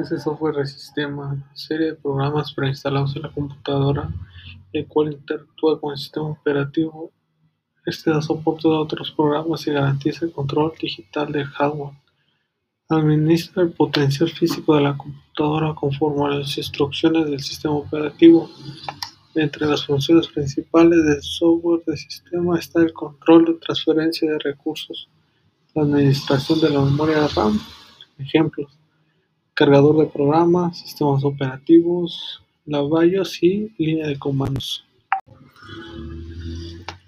Es el software sistema, serie de programas preinstalados en la computadora, el cual interactúa con el sistema operativo. Este da soporte a otros programas y garantiza el control digital del hardware. Administra el potencial físico de la computadora conforme a las instrucciones del sistema operativo. Entre las funciones principales del software de sistema está el control de transferencia de recursos, la administración de la memoria RAM, ejemplos cargador de programas, sistemas operativos, la BIOS y línea de comandos.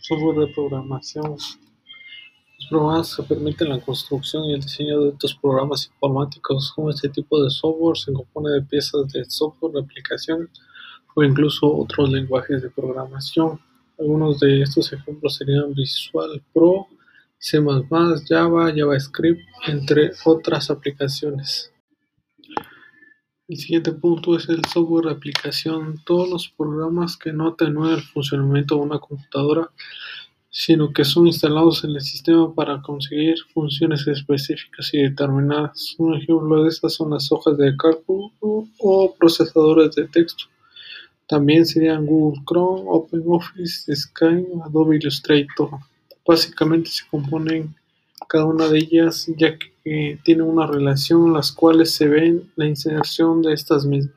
Software de programación. Los programas que permiten la construcción y el diseño de estos programas informáticos. Como este tipo de software se compone de piezas de software, de aplicaciones o incluso otros lenguajes de programación. Algunos de estos ejemplos serían Visual Pro, C++, Java, JavaScript, entre otras aplicaciones. El siguiente punto es el software de aplicación. Todos los programas que no atenúen el funcionamiento de una computadora, sino que son instalados en el sistema para conseguir funciones específicas y determinadas. Un ejemplo de estas son las hojas de cálculo o procesadores de texto. También serían Google Chrome, OpenOffice, Skype, Adobe Illustrator. Básicamente se componen cada una de ellas, ya que tiene una relación, las cuales se ven la inserción de estas mismas.